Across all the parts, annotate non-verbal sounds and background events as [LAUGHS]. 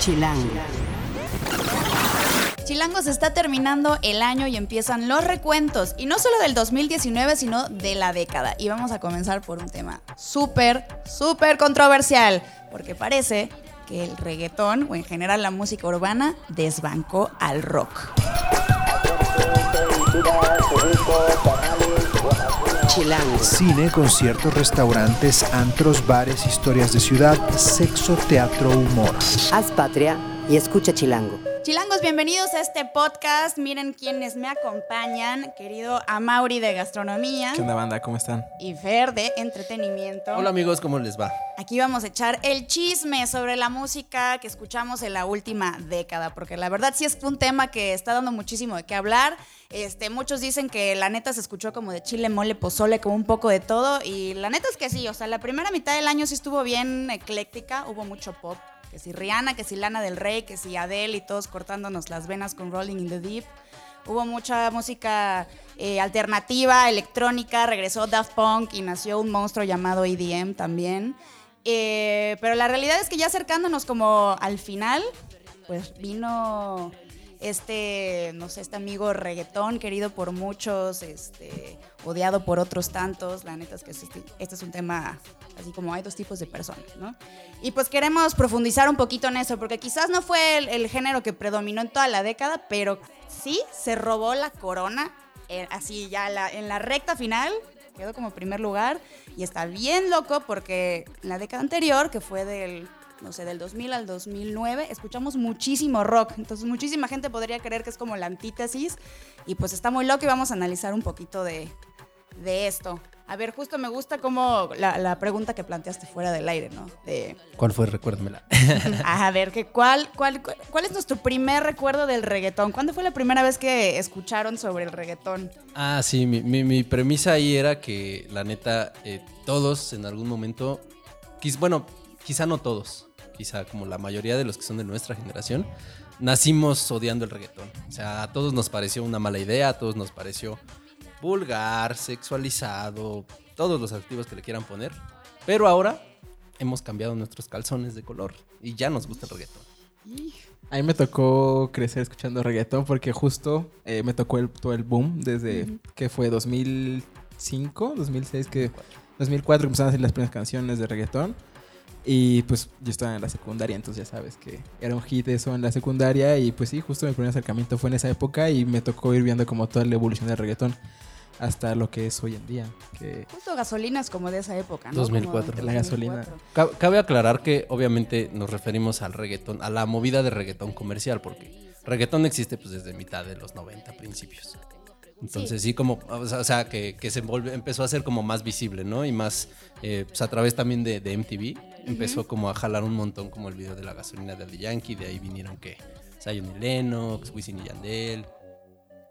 Chilango. Chilango se está terminando el año y empiezan los recuentos. Y no solo del 2019, sino de la década. Y vamos a comenzar por un tema súper, súper controversial. Porque parece que el reggaetón, o en general la música urbana, desbancó al rock. Chilango. Cine, conciertos, restaurantes, antros, bares, historias de ciudad, sexo, teatro, humor. Haz patria y escucha Chilango. Chilangos, bienvenidos a este podcast. Miren quienes me acompañan. Querido Amauri de Gastronomía. ¿Qué onda, banda? ¿Cómo están? Y Fer de Entretenimiento. Hola amigos, ¿cómo les va? Aquí vamos a echar el chisme sobre la música que escuchamos en la última década, porque la verdad sí es un tema que está dando muchísimo de qué hablar. Este, muchos dicen que la neta se escuchó como de chile, mole, pozole, como un poco de todo. Y la neta es que sí, o sea, la primera mitad del año sí estuvo bien ecléctica, hubo mucho pop. Que si Rihanna, que si Lana del Rey, que si Adele y todos cortándonos las venas con Rolling in the Deep. Hubo mucha música eh, alternativa, electrónica, regresó Daft Punk y nació un monstruo llamado EDM también. Eh, pero la realidad es que ya acercándonos como al final, pues vino este, no sé, este amigo reggaetón querido por muchos, este, odiado por otros tantos. La neta es que este, este es un tema así como hay dos tipos de personas, ¿no? Y pues queremos profundizar un poquito en eso, porque quizás no fue el, género que predominó en toda la década, pero sí se robó la corona, eh, así ya en la recta final, quedó como primer lugar, y está bien loco porque en la década anterior, que fue del, no sé, del 2000 al 2009, escuchamos muchísimo rock, entonces muchísima gente podría creer que es como la antítesis, y pues está muy loco y vamos a analizar un poquito de, de esto. A ver, justo me gusta como la, la pregunta que planteaste fuera del aire, ¿no? De, ¿Cuál fue? Recuérdamela. [LAUGHS] a ver, que cuál, cuál, cuál, es nuestro primer recuerdo del reggaetón? ¿Cuándo fue la primera vez que escucharon sobre el reggaetón? ah, sí, mi, mi- mi premisa ahí era que la neta, eh, todos en algún momento, bueno, quizá no todos, quizá como la mayoría de los que son de nuestra generación, nacimos odiando el reggaetón. O sea, a todos nos pareció una mala idea, a todos nos pareció vulgar, sexualizado, todos los adjetivos que le quieran poner. Pero ahora hemos cambiado nuestros calzones de color y ya nos gusta el reggaetón. A mí me tocó crecer escuchando reggaetón porque justo eh, me tocó el, todo el boom desde que fue 2005, 2006, que 2004 empezaron a hacer las primeras canciones de reggaetón. Y pues yo estaba en la secundaria, entonces ya sabes que era un hit eso en la secundaria. Y pues sí, justo mi primer acercamiento fue en esa época y me tocó ir viendo como toda la evolución del reggaetón hasta lo que es hoy en día. Que Justo gasolinas como de esa época, ¿no? 2004. Como La gasolina. 2004. Ca- Cabe aclarar que obviamente nos referimos al reggaetón, a la movida de reggaetón comercial, porque reggaetón existe pues desde mitad de los 90 principios. Entonces sí, como, o sea, o sea, que, que se volve- empezó a ser como más visible, ¿no? Y más, eh, pues a través también de, de MTV, empezó como a jalar un montón como el video de la gasolina de Daddy Yankee, de ahí vinieron que Zion y Lennox, Wisin y Yandel,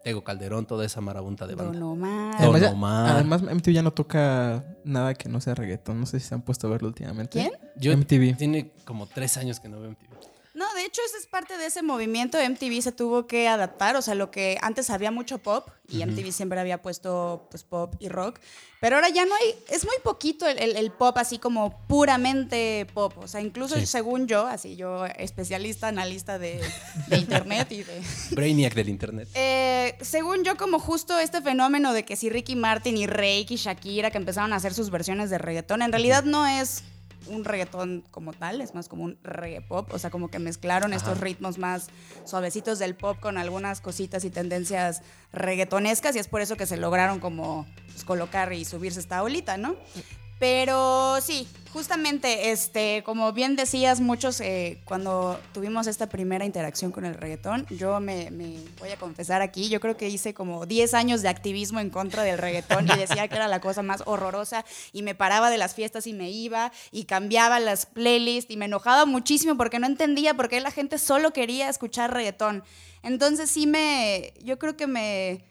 Tego Calderón, toda esa marabunta de banda. Don Omar. Don además, Omar. además MTV ya no toca nada que no sea reggaetón. No sé si se han puesto a verlo últimamente. ¿Quién? Yo MTV. tiene como tres años que no veo MTV. Hecho, esa es parte de ese movimiento. MTV se tuvo que adaptar. O sea, lo que antes había mucho pop y MTV siempre había puesto pues, pop y rock. Pero ahora ya no hay. Es muy poquito el, el- el pop así como puramente pop. O sea, incluso Sí. según yo, así yo, especialista, analista de, de internet y de. [LAUGHS] Brainiac del internet. Eh, según yo, como justo este fenómeno de que si Ricky Martin y Rake y Shakira que empezaron a hacer sus versiones de reggaetón, en realidad no es un reggaetón como tal, es más como un reggae pop, o sea, como que mezclaron estos ritmos más suavecitos del pop con algunas cositas y tendencias reggaetonescas y es por eso que se lograron como pues, colocar y subirse esta olita, ¿no? Pero sí, justamente, este, como bien decías, muchos eh, cuando tuvimos esta primera interacción con el reggaetón, yo me, me voy a confesar aquí, yo creo que hice como 10 años de activismo en contra del reggaetón y decía que era la cosa más horrorosa y me paraba de las fiestas y me iba y cambiaba las playlists y me enojaba muchísimo porque no entendía por qué la gente solo quería escuchar reggaetón. Entonces sí me, yo creo que me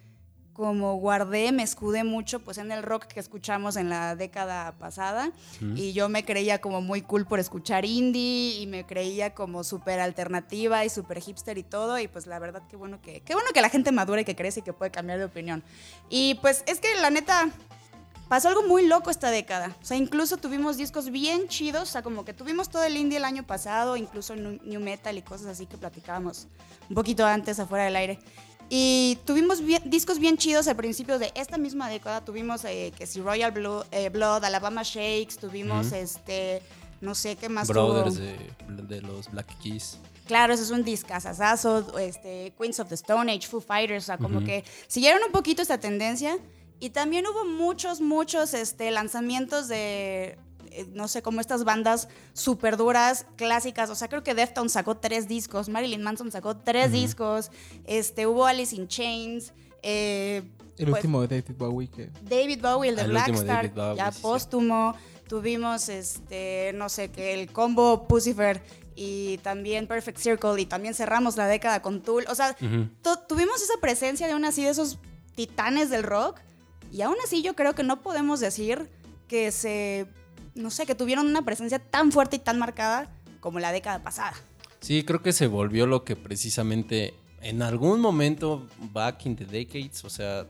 como guardé, me escudé mucho pues en el rock que escuchamos en la década pasada y yo me creía como muy cool por escuchar indie y me creía como súper alternativa y súper hipster y todo y pues la verdad qué bueno que qué bueno que la gente madura y que crece y que puede cambiar de opinión. Y pues es que la neta pasó algo muy loco esta década. O sea, incluso tuvimos discos bien chidos. O sea, como que tuvimos todo el indie el año pasado, incluso new metal y cosas así que platicábamos un poquito antes afuera del aire. Y tuvimos bien- discos bien chidos al principio de esta misma década. Tuvimos eh, que si Royal Blue- eh, Blood, Alabama Shakes, tuvimos este, no sé qué más Brothers de, de los Black Keys. Claro, ese es un discazazazo, este, Queens of the Stone Age, Foo Fighters, o sea, como que siguieron un poquito esta tendencia. Y también hubo muchos, muchos este, lanzamientos de, eh, no sé, como estas bandas súper duras, clásicas. O sea, creo que Deftones sacó tres discos, Marilyn Manson sacó tres discos, este, hubo Alice in Chains, eh, El pues, último de David Bowie que... David Bowie, el de El Black último de Star, David Bowie, ya sí, sí. póstumo. Tuvimos, este, no sé, que el combo Pucifer y también Perfect Circle y también cerramos la década con Tool. O sea, tu- tuvimos esa presencia de aún así de esos titanes del rock y aún así yo creo que no podemos decir que se, no sé, que tuvieron una presencia tan fuerte y tan marcada como la década pasada. Sí, creo que se volvió lo que precisamente en algún momento, back in the decades, o sea,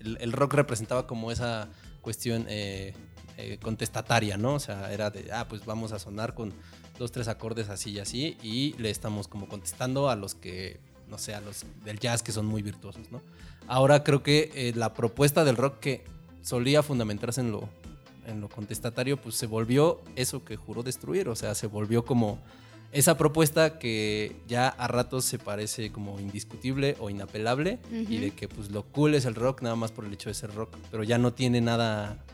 el, rock representaba como esa cuestión eh, eh, contestataria, ¿no? O sea, era de, ah, pues vamos a sonar con dos, tres acordes así y así, y le estamos como contestando a los que, no sé, a los del jazz que son muy virtuosos, ¿no? Ahora creo que eh, la propuesta del rock que solía fundamentarse en lo, en lo contestatario, pues se volvió eso que juró destruir, o sea, se volvió como esa propuesta que ya a ratos se parece como indiscutible o inapelable y de que pues lo cool es el rock nada más por el hecho de ser rock, pero ya no tiene nada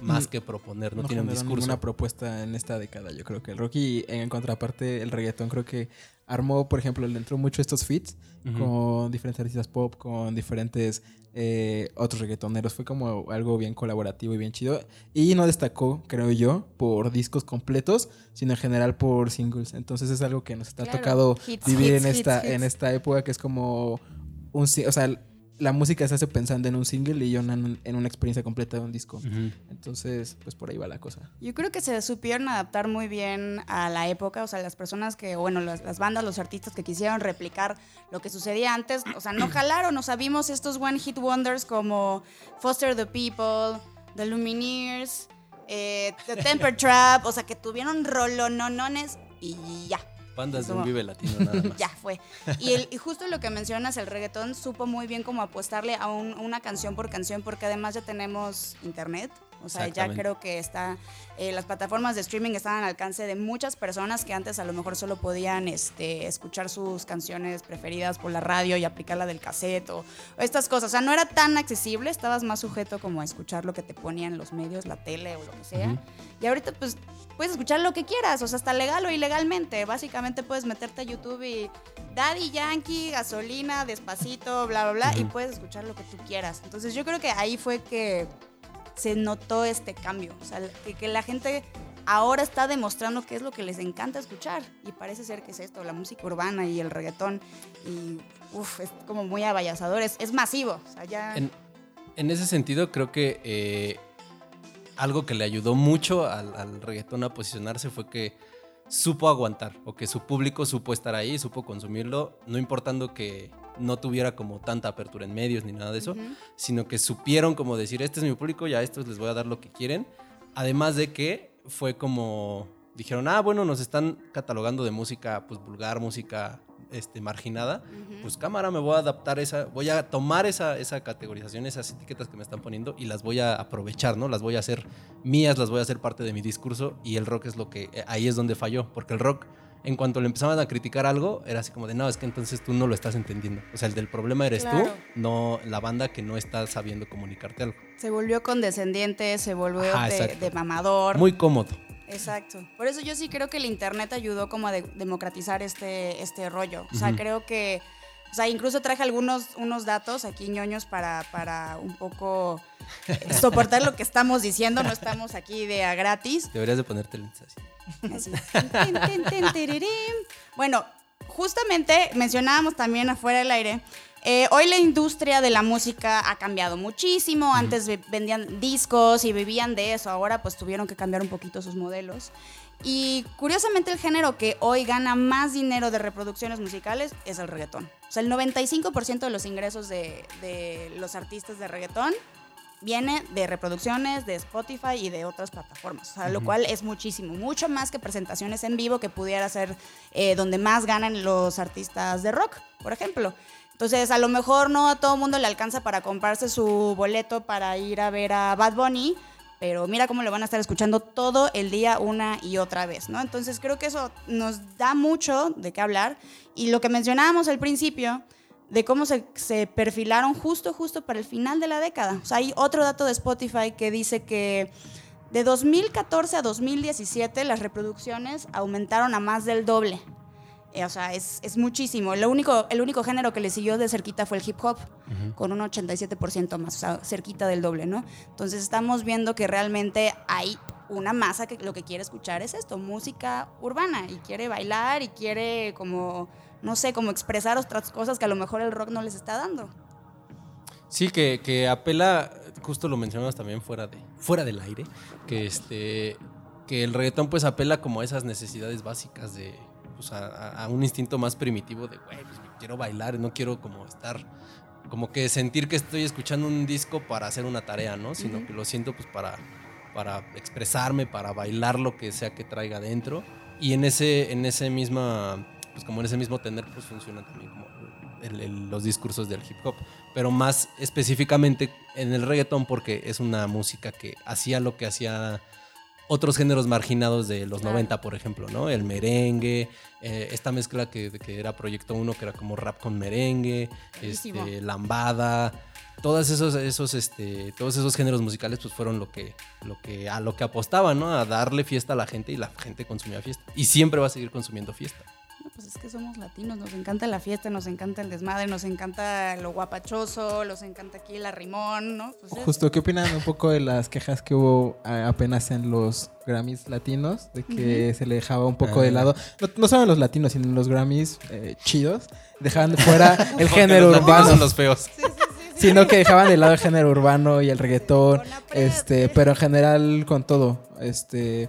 más Mm, que proponer, no, tiene un discurso. ninguna propuesta en esta década, yo creo que el rock y en contraparte el reggaetón creo que armó, por ejemplo, le entró mucho estos feats con diferentes artistas pop, con diferentes eh, otros reggaetoneros, fue como algo bien colaborativo y bien chido. Y no destacó, creo yo, por discos completos, sino en general por singles, entonces es algo que nos está Claro. tocado Hits, vivir hits, en esta hits, en esta época que es como un, si- o sea, la música se hace pensando en un single y yo en, en una experiencia completa de un disco. Entonces, pues por ahí va la cosa. Yo creo que se supieron adaptar muy bien a la época, o sea, las personas que, bueno, las, las bandas, los artistas que quisieron replicar lo que sucedía antes, o sea, no [CLEARS THROAT] jalaron, o sea, vimos estos one hit wonders como Foster the People, The Lumineers, eh, The Temper [LAUGHS] Trap, o sea, que tuvieron rolononones y ya. Bandas de un Como- Vive Latino nada [LAUGHS] más. Ya fue. Y, el- y justo lo que mencionas, el reggaetón supo muy bien cómo apostarle a un- una canción por canción, porque además ya tenemos internet. O sea, ya creo que está. eh, las plataformas de streaming están al alcance de muchas personas que antes a lo mejor solo podían este, escuchar sus canciones preferidas por la radio y aplicarla del cassette o, o estas cosas. O sea, no era tan accesible, estabas más sujeto como a escuchar lo que te ponían los medios, la tele o lo que sea. Y ahorita, pues, puedes escuchar lo que quieras, o sea, hasta legal o ilegalmente. Básicamente puedes meterte a YouTube y Daddy Yankee, gasolina, despacito, bla, bla, bla, y puedes escuchar lo que tú quieras. Entonces yo creo que ahí fue que se notó este cambio. O sea, que, la gente ahora está demostrando qué es lo que les encanta escuchar. Y parece ser que es esto, la música urbana y el reggaetón. Y uf, es como muy abayazador, es, es masivo. Ya... En, en ese sentido, creo que eh, algo que le ayudó mucho al, al reggaetón a posicionarse fue que supo aguantar o que su público supo estar ahí, supo consumirlo, no importando que no tuviera como tanta apertura en medios ni nada de eso, sino que supieron como decir, este es mi público, ya a estos les voy a dar lo que quieren. Además de que fue como, dijeron, ah, bueno, nos están catalogando de música pues vulgar, música este, marginada, pues cámara, me voy a adaptar esa, voy a tomar esa, esa categorización, esas etiquetas que me están poniendo y las voy a aprovechar, ¿no? Las voy a hacer mías, las voy a hacer parte de mi discurso y el rock es lo que, eh, ahí es donde falló, porque el rock, en cuanto le empezaban a criticar algo, era así como de, no, es que entonces tú no lo estás entendiendo. O sea, el del problema eres Claro. tú, no la banda que no está sabiendo comunicarte algo. Se volvió condescendiente, se volvió Ajá, de, mamador. Muy cómodo. Exacto. Por eso yo sí creo que el internet ayudó como a de- democratizar este, este rollo. O sea, creo que, o sea, incluso traje algunos unos datos aquí ñoños para, para un poco eh, soportar lo que estamos diciendo. No estamos aquí de a gratis. Deberías de ponerte lentes así. Bueno, justamente mencionábamos también afuera del aire. Eh, hoy la industria de la música ha cambiado muchísimo. Antes ve- vendían discos y vivían de eso. Ahora pues tuvieron que cambiar un poquito sus modelos. Y curiosamente el género que hoy gana más dinero de reproducciones musicales es el reggaetón. O sea, el 95% de los ingresos de, de los artistas de reggaetón viene de reproducciones de Spotify y de otras plataformas, o sea, lo cual es muchísimo, mucho más que presentaciones en vivo que pudiera ser eh, donde más ganan los artistas de rock, por ejemplo. Entonces, a lo mejor no a todo mundo le alcanza para comprarse su boleto para ir a ver a Bad Bunny, pero mira cómo lo van a estar escuchando todo el día una y otra vez, ¿no? Entonces creo que eso nos da mucho de qué hablar y lo que mencionábamos al principio de cómo se, perfilaron justo, justo para el final de la década. Hay otro dato de Spotify que dice que de 2014 a 2017 las reproducciones aumentaron a más del doble. Eh, o sea, es, es muchísimo. Lo único, el único género que le siguió de cerquita fue el hip hop, con un 87% más, o sea, cerquita del doble, ¿no? Entonces estamos viendo que realmente hay una masa que lo que quiere escuchar es esto, música urbana, y quiere bailar y quiere como, no sé, como expresar otras cosas que a lo mejor el rock no les está dando. Sí, que, que apela, justo lo mencionamos también fuera, de, fuera del aire, que, este, que el reggaetón pues apela como a esas necesidades básicas de, pues, a, a un instinto más primitivo de, güey, pues, quiero bailar, no quiero como estar, como que sentir que estoy escuchando un disco para hacer una tarea, ¿no? Sino que lo siento pues para, para expresarme, para bailar lo que sea que traiga dentro. Y en ese, en ese misma, pues como en ese mismo tener, pues funciona también como el- el- los discursos del hip hop. Pero más específicamente en el reggaetón porque es una música que hacía lo que hacía otros géneros marginados de los Claro. 90, por ejemplo, ¿no? El merengue, eh, esta mezcla que, que era Proyecto 1, que era como rap con merengue, este, lambada, todos esos, esos, este, todos esos géneros musicales pues fueron lo que, lo que, a lo que apostaban, ¿no? A darle fiesta a la gente y la gente consumía fiesta. Y siempre va a seguir consumiendo fiesta. Pues es que somos latinos, nos encanta la fiesta, nos encanta el desmadre, nos encanta lo guapachoso, nos encanta aquí el arrimón, ¿no? Pues es- Justo, ¿qué opinan un poco de las quejas que hubo a- apenas en los Grammys latinos? De que se le dejaba un poco de Ah. lado, no, no solo en los latinos, sino en los Grammys eh, chidos, dejaban de fuera [LAUGHS] el género los urbano, son los feos. sino que dejaban de lado el género urbano y el reggaetón, este, pero en general con todo, este...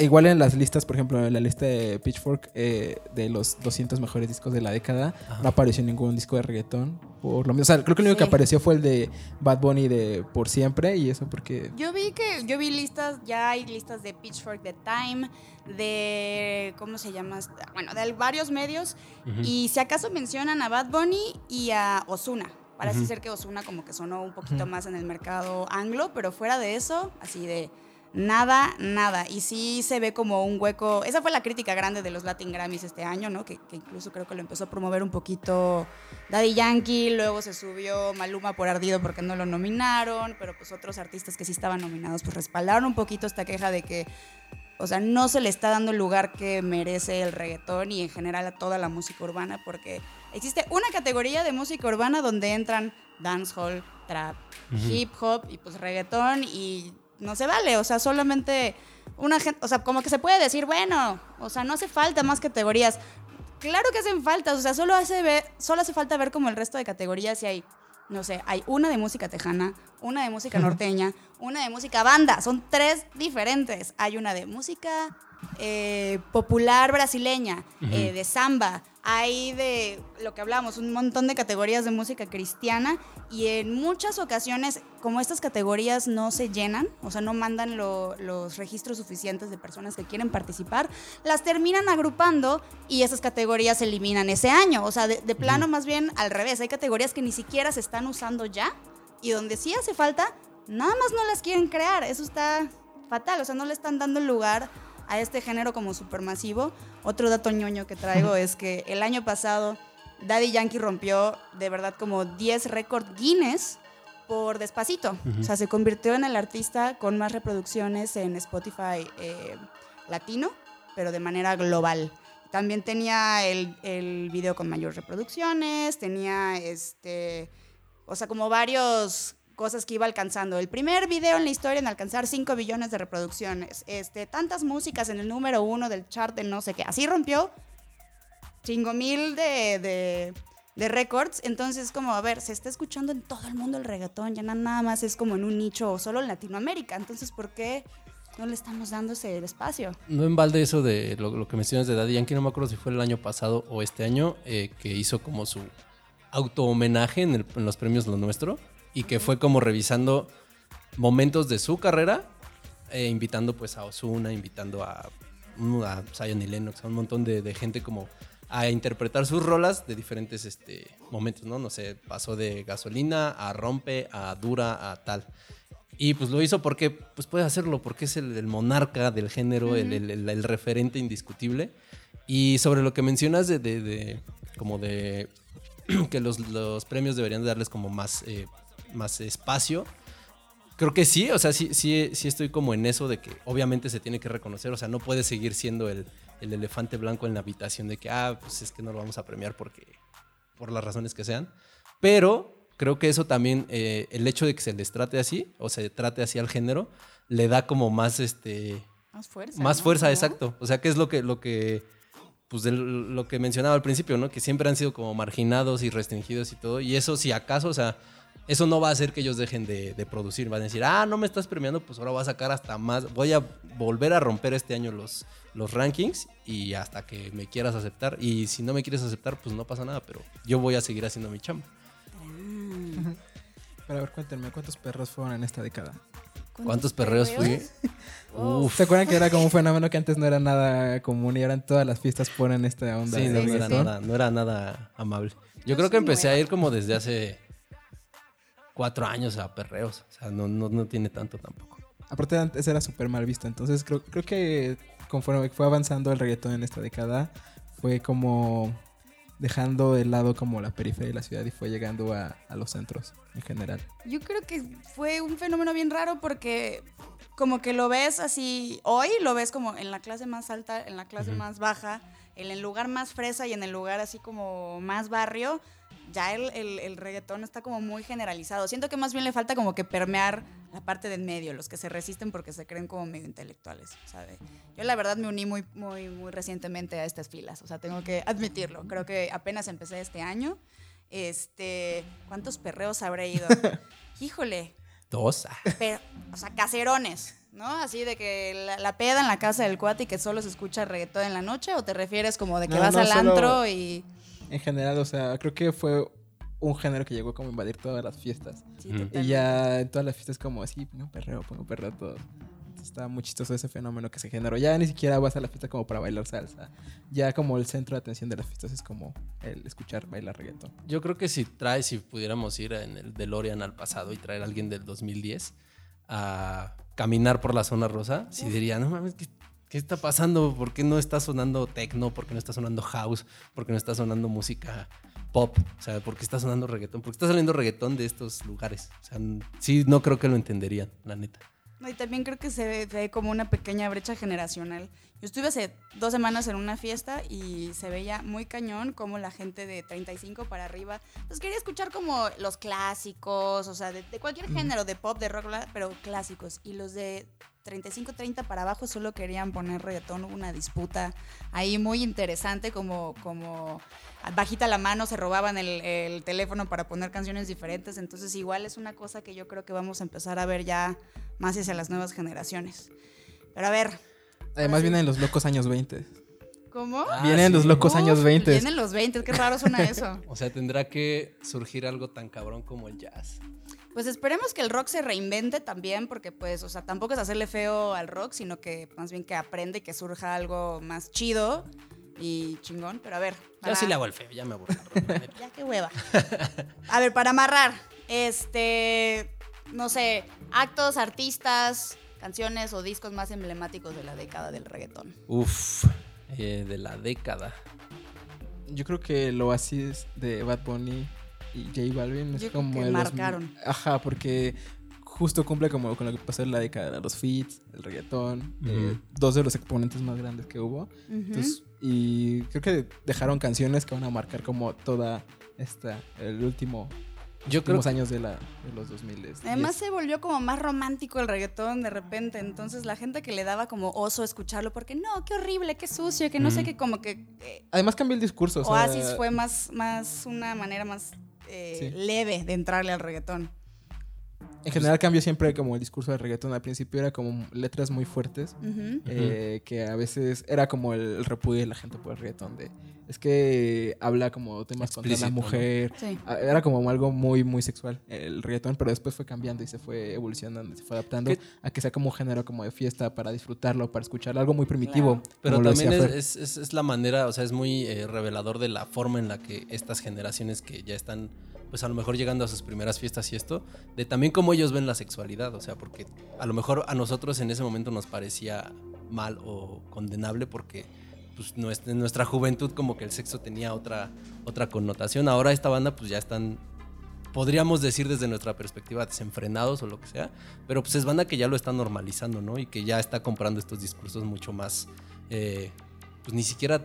Igual en las listas, por ejemplo, en la lista de Pitchfork eh, de los 200 mejores discos de la década, no apareció ningún disco de reggaetón. Por lo menos, o sea, creo que lo único que apareció fue el de Bad Bunny de Por Siempre y eso porque Yo vi que, yo vi listas, ya hay listas de Pitchfork, de Time, de, ¿cómo se llama? Bueno, de varios medios. Y si acaso mencionan a Bad Bunny y a Osuna. Parece ser que Osuna como que sonó un poquito más en el mercado anglo, pero fuera de eso, así de nada, nada. Y sí se ve como un hueco. Esa fue la crítica grande de los Latin Grammys este año, ¿no? Que, que incluso creo que lo empezó a promover un poquito Daddy Yankee, luego se subió Maluma por ardido porque no lo nominaron, pero pues otros artistas que sí estaban nominados pues respaldaron un poquito esta queja de que, o sea, no se le está dando el lugar que merece el reggaetón y en general a toda la música urbana porque existe una categoría de música urbana donde entran dancehall, trap, hip hop y pues reggaetón y no se vale, o sea, solamente una gente, o sea, como que se puede decir, bueno, o sea, no hace falta más categorías. Claro que hacen falta, o sea, solo hace, ver, solo hace falta ver como el resto de categorías y hay, no sé, hay una de música tejana, una de música norteña, una de música banda, son tres diferentes. Hay una de música eh, popular brasileña, eh, de samba, hay de lo que hablamos, un montón de categorías de música cristiana y en muchas ocasiones, como estas categorías no se llenan, o sea, no mandan lo- los registros suficientes de personas que quieren participar, las terminan agrupando y esas categorías se eliminan ese año. O sea, de, de plano más bien al revés, hay categorías que ni siquiera se están usando ya y donde sí hace falta, nada más no las quieren crear. Eso está fatal, o sea, no le están dando el lugar a este género como supermasivo. Otro dato ñoño que traigo es que el año pasado Daddy Yankee rompió de verdad como 10 récord Guinness por Despacito. O sea, se convirtió en el artista con más reproducciones en Spotify eh, latino, pero de manera global. También tenía el, el video con mayor reproducciones, tenía este, o sea, como varios cosas que iba alcanzando. El primer video en la historia en alcanzar 5 billones de reproducciones. Este, tantas músicas en el número uno del chart de no sé qué. Así rompió chingo mil de, de, de récords. Entonces, como, a ver, se está escuchando en todo el mundo el reggaetón. Ya na- nada más es como en un nicho o solo en Latinoamérica. Entonces, ¿por qué no le estamos dando ese espacio? No en balde eso de lo, que mencionas de Daddy Yankee, no me acuerdo si fue el año pasado o este año, eh, que hizo como su auto homenaje en los premios Lo Nuestro y que fue como revisando momentos de su carrera, eh, invitando pues a Osuna, invitando a, mm, a Zion y Lennox, a un montón de, de gente como a interpretar sus rolas de diferentes este, momentos, ¿no? No sé, pasó de gasolina a rompe, a dura, a tal. Y pues lo hizo porque pues puede hacerlo, porque es el, el monarca del género, el, el- el- el referente indiscutible. Y sobre lo que mencionas de, de- de- como de [CLEARS THROAT] que los, los premios deberían darles como más, eh, más espacio. Creo que sí, o sea, sí, sí, sí estoy como en eso de que obviamente se tiene que reconocer, o sea, no puede seguir siendo el, el elefante blanco en la habitación de que, ah, pues es que no lo vamos a premiar porque, por las razones que sean. Pero creo que eso también, eh, el hecho de que se les trate así, o se trate así al género, le da como más, este, Más fuerza. más ¿no? fuerza, Como- exacto. O sea, que es lo que, lo que, pues del- lo que mencionaba al principio, ¿no? Que siempre han sido como marginados y restringidos y todo. Y eso, si acaso, o sea, eso no va a hacer que ellos dejen de, de producir. Van a decir, ah, no me estás premiando, pues ahora voy a sacar hasta más. Voy a volver a romper este año los, los rankings y hasta que me quieras aceptar. Y si no me quieres aceptar, pues no pasa nada, pero yo voy a seguir haciendo mi chamba. Pero a ver, cuéntenme, ¿cuántos perros fueron en esta década? ¿Cuántos perreos fui? [LAUGHS] Uf. ¿Se acuerdan que era como un fenómeno que antes no era nada común y ahora en todas las fiestas ponen esta onda Sí, de no, no era nada, no era nada amable. Yo creo que empecé a ir como desde hace cuatro años a perreos. O sea, no, no, no tiene tanto tampoco. Aparte antes era súper mal visto, entonces creo, creo que conforme fue avanzando el reggaetón en esta década, fue como dejando de lado como la periferia de la ciudad y fue llegando a, a los centros en general. Yo creo que fue un fenómeno bien raro porque como que lo ves así, hoy lo ves como en la clase más alta, en la clase más baja, en el lugar más fresa y en el lugar así como más barrio, ya el, el- el reggaetón está como muy generalizado. Siento que más bien le falta como que permear la parte del medio, los que se resisten porque se creen como medio intelectuales, ¿sabe? Yo la verdad me uní muy, muy, muy recientemente a estas filas, o sea, tengo que admitirlo. Creo que apenas empecé este año. Este, ¿cuántos perreos habré ido? [LAUGHS] Híjole, Dos. pero, o sea, caserones, ¿no? Así de que la, la peda en la casa del cuate y que solo se escucha reggaetón en la noche, o te refieres como de que No, vas no, al solo- antro y. En general, o sea, creo que fue un género que llegó como a invadir todas las fiestas. Sí. Y ya en todas las fiestas como así, pongo perreo, pongo perreo todo. Está muy chistoso ese fenómeno que se generó. Ya ni siquiera vas a la fiesta como para bailar salsa. Ya como el centro de atención de las fiestas es como el escuchar bailar reggaetón. Yo creo que si traes, si pudiéramos ir en el DeLorean al pasado y traer a alguien del 2010 a caminar por la zona rosa, sí diría, no mames, ¿qué, qué está pasando? ¿Por qué no está sonando techno? ¿Por qué no está sonando house? ¿Por qué no está sonando música pop? O sea, ¿por qué está sonando reggaetón? ¿Por qué está saliendo reggaetón de estos lugares? O sea, sí, no creo que lo entenderían, la neta. No, y también creo que se ve, ve como una pequeña brecha generacional. Yo estuve hace dos semanas en una fiesta y se veía muy cañón como la gente de 35 para arriba, pues quería escuchar como los clásicos, o sea, de, de cualquier género, de pop, de rock, pero clásicos. Y los de 35, 30 para abajo solo querían poner reggaetón, hubo una disputa ahí muy interesante, como, como bajita la mano se robaban el, el teléfono para poner canciones diferentes. Entonces igual es una cosa que yo creo que vamos a empezar a ver ya más hacia las nuevas generaciones. Pero a ver, Además sí. vienen los locos años 20. ¿Cómo? vienen los locos Uf, años 20. Vienen los 20, qué raro suena eso. [LAUGHS] O sea, tendrá que surgir algo tan cabrón como el jazz. Pues esperemos que el rock se reinvente también, porque pues, o sea, tampoco es hacerle feo al rock, sino que más bien que aprende y que surja algo más chido y chingón. Pero a ver. Yo para- sí le hago el feo, ya me aburro. [LAUGHS] Ya qué hueva. A ver, para amarrar, este, no sé, actos, artistas, canciones o discos más emblemáticos de la década del reggaetón. Uf, eh, de la década. Yo creo que el Oasis de Bad Bunny y J Balvin es Yo creo como que el marcaron. Ajá, porque justo cumple como con lo que pasó en la década de los feats, el reggaetón, eh, dos de los exponentes más grandes que hubo. Entonces, y creo que dejaron canciones que van a marcar como toda esta, el último, Yo creo últimos años de, la, de los 2000. Además se volvió como más romántico el reggaetón de repente, entonces la gente que le daba como oso escucharlo porque no, qué horrible, qué sucio, que no sé qué, como que eh, Además cambió el discurso. o sea, Oasis fue más, más una manera más eh, Sí. leve de entrarle al reggaetón. En general cambió siempre como el discurso del reggaetón. Al principio era como letras muy fuertes, eh, que a veces era como el, repudio de la gente por el reggaetón. De, es que habla como temas contra la Explícito, ¿no? mujer. Sí. Ah, Era como algo muy, muy sexual el reggaetón, pero después fue cambiando y se fue evolucionando, se fue adaptando ¿Qué? a que sea como un género como de fiesta para disfrutarlo, para escucharlo, algo muy primitivo. Pero también es- es la manera, o sea, es muy eh, revelador de la forma en la que estas generaciones que ya están, pues a lo mejor llegando a sus primeras fiestas y esto, de también cómo ellos ven la sexualidad, o sea, porque a lo mejor a nosotros en ese momento nos parecía mal o condenable porque pues en nuestra juventud como que el sexo tenía otra, otra connotación. Ahora esta banda pues ya están podríamos decir desde nuestra perspectiva desenfrenados o lo que sea, pero pues es banda que ya lo está normalizando, ¿no? Y que ya está comprando estos discursos mucho más, eh, pues ni siquiera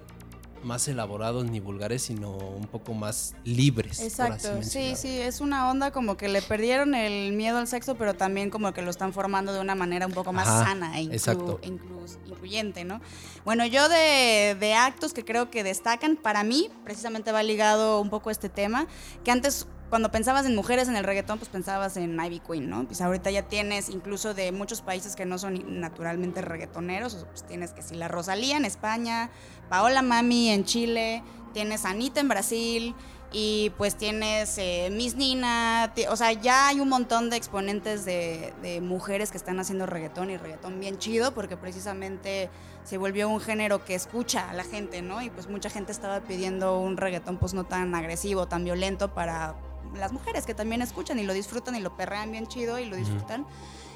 más elaborados ni vulgares, sino un poco más libres. por así Exacto, sí, sí, es una onda como que le perdieron el miedo al sexo, pero también como que lo están formando de una manera un poco más Ajá, sana e inclu- exacto. inclus- incluyente, ¿no? Bueno, yo de, de actos que creo que destacan, para mí precisamente va ligado un poco a este tema, que antes cuando pensabas en mujeres en el reggaetón, pues pensabas en Ivy Queen, ¿no? Pues ahorita ya tienes incluso de muchos países que no son naturalmente reggaetoneros, pues tienes que si la Rosalía en España, Paola Mami en Chile, tienes Anita en Brasil y pues tienes eh, Miss Nina, o sea, ya hay un montón de exponentes de, de mujeres que están haciendo reggaetón y reggaetón bien chido porque precisamente se volvió un género que escucha a la gente, ¿no? Y pues mucha gente estaba pidiendo un reggaetón pues no tan agresivo, tan violento para las mujeres que también escuchan y lo disfrutan y lo perrean bien chido y lo disfrutan.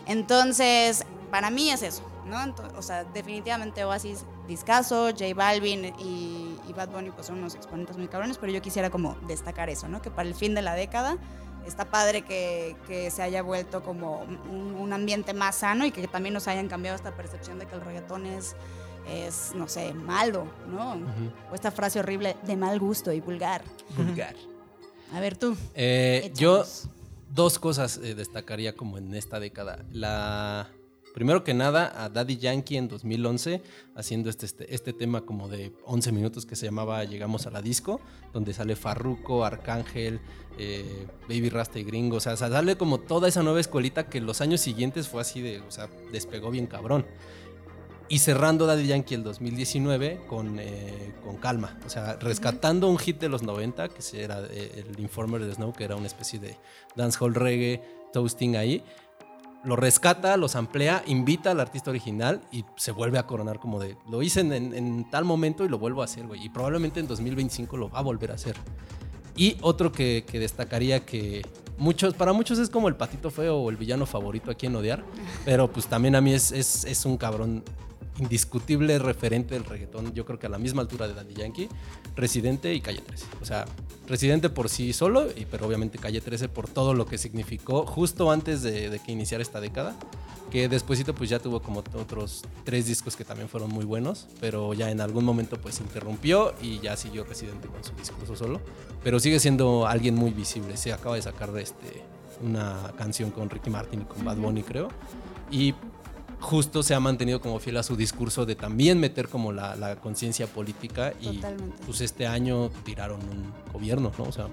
Entonces, para mí es eso, ¿no? O sea, definitivamente Oasis, Discaso, J Balvin y, y Bad Bunny pues son unos exponentes muy cabrones, pero yo quisiera como destacar eso, ¿no? Que para el fin de la década está padre que, que se haya vuelto como un, un ambiente más sano y que también nos hayan cambiado esta percepción de que el reggaetón es, es no sé, malo, ¿no? O esta frase horrible de mal gusto y vulgar. Vulgar. A ver tú. Eh, yo dos cosas eh, destacaría como en esta década. La primero que nada a Daddy Yankee en 2011 haciendo este, este, este tema como de 11 minutos que se llamaba Llegamos a la disco, donde sale Farruko, Arcángel, eh, Baby Rasta y Gringo, o sea, sale como toda esa nueva escuelita que los años siguientes fue así de, o sea, despegó bien cabrón. Y cerrando Daddy Yankee el 2019 con, eh, con calma. O sea, rescatando un hit de los 90, que era eh, el Informer de Snow, que era una especie de dancehall reggae, toasting ahí. Lo rescata, los amplía, invita al artista original y se vuelve a coronar como de, lo hice en, en- en tal momento y lo vuelvo a hacer, güey. Y probablemente en 2025 lo va a volver a hacer. Y otro que, que destacaría que muchos, para muchos es como el patito feo o el villano favorito a quien odiar, pero pues también a mí es, es, es un cabrón indiscutible referente del reggaetón, yo creo que a la misma altura de Daddy Yankee, Residente y Calle 13. O sea, Residente por sí solo, y, pero obviamente Calle 13 por todo lo que significó justo antes de, de que iniciara esta década, que despuésito pues ya tuvo como otros tres discos que también fueron muy buenos, pero ya en algún momento pues interrumpió y ya siguió Residente con su discurso solo, pero sigue siendo alguien muy visible, se acaba de sacar este, una canción con Ricky Martin y con Bad Bunny creo, y justo se ha mantenido como fiel a su discurso de también meter como la, la conciencia política y Totalmente. pues este año tiraron un gobierno, ¿no? O sea,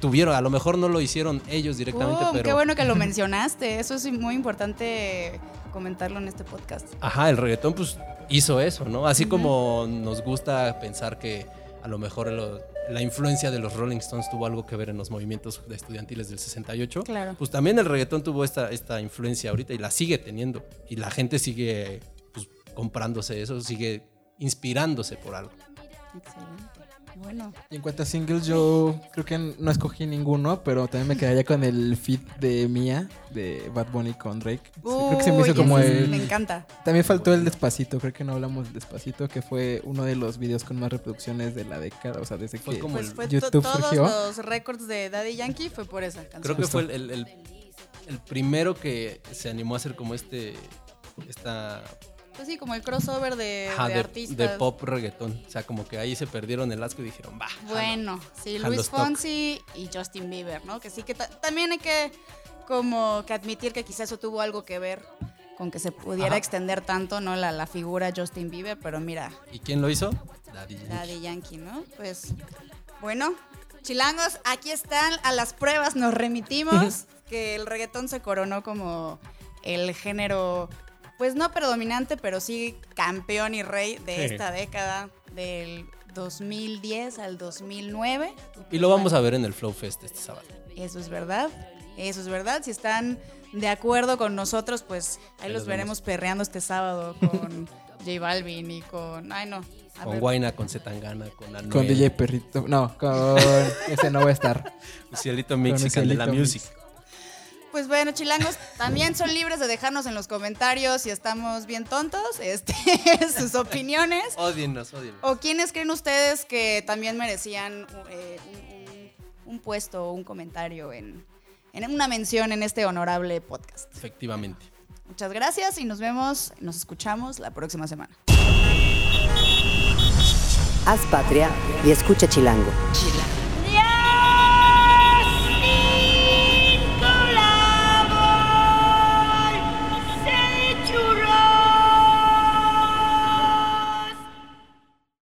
tuvieron, a lo mejor no lo hicieron ellos directamente, Uh, pero... Qué bueno que lo [LAUGHS] mencionaste. Eso es muy importante comentarlo en este podcast. Ajá, el reggaetón pues hizo eso, ¿no? Así como nos gusta pensar que a lo mejor lo- la influencia de los Rolling Stones tuvo algo que ver en los movimientos estudiantiles del 68, Claro. pues también el reggaetón tuvo esta, esta influencia ahorita y la sigue teniendo. Y la gente sigue pues, comprándose eso, sigue inspirándose por algo. Excelente. Bueno, Y en cuanto a singles, yo creo que no escogí ninguno, pero también me quedaría con el feat de Mia, de Bad Bunny con Drake. Sí, creo que se me hizo Uy, como el... Me encanta. También faltó el Despacito, creo que no hablamos del Despacito, que fue uno de los videos con más reproducciones de la década, o sea, desde Fue que como Pues el- YouTube todos surgió. los récords de Daddy Yankee fue por esa canción. Creo que Justo. fue el, el- el- el primero que se animó a hacer como este... Esta Pues sí, como el crossover de, Ajá, de de, artistas. de pop reggaetón. O sea, como que ahí se perdieron el asco y dijeron, va. jalo". Bueno, sí, Jalo Luis. Fonsi y Justin Bieber, ¿no? Que sí que ta- también hay que como que admitir que quizás eso tuvo algo que ver con que se pudiera Ajá. extender tanto, ¿no? La, la figura Justin Bieber, pero mira, ¿Y quién lo hizo? Daddy Yankee. Daddy Yankee, ¿no? Pues bueno, Chilangos, aquí están, a las pruebas nos remitimos, [LAUGHS] que el reggaetón se coronó como el género, pues no predominante, pero sí campeón y rey de Sí. esta década, del 2010 al 2009. Y lo vamos a ver en el Flow Fest este sábado. Eso es verdad, eso es verdad. Si están de acuerdo con nosotros, pues ahí Ahí los los veremos perreando este sábado con [LAUGHS] J Balvin y con... Ay, no. a Con. Guaina, con Zetangana, con Anuel. Con DJ Perrito. No, con [LAUGHS] ese no va a estar. Cielito Mexican de la Cielito Music. Pues bueno, chilangos, también son libres de dejarnos en los comentarios si estamos bien tontos, este, [LAUGHS] sus opiniones. Odienos, odienos. ¿O quiénes creen ustedes que también merecían eh, un, un- un puesto o un comentario en, en una mención en este honorable podcast? Efectivamente. Muchas gracias y nos vemos, nos escuchamos la próxima semana. Haz patria y escucha Chilango. Chilango.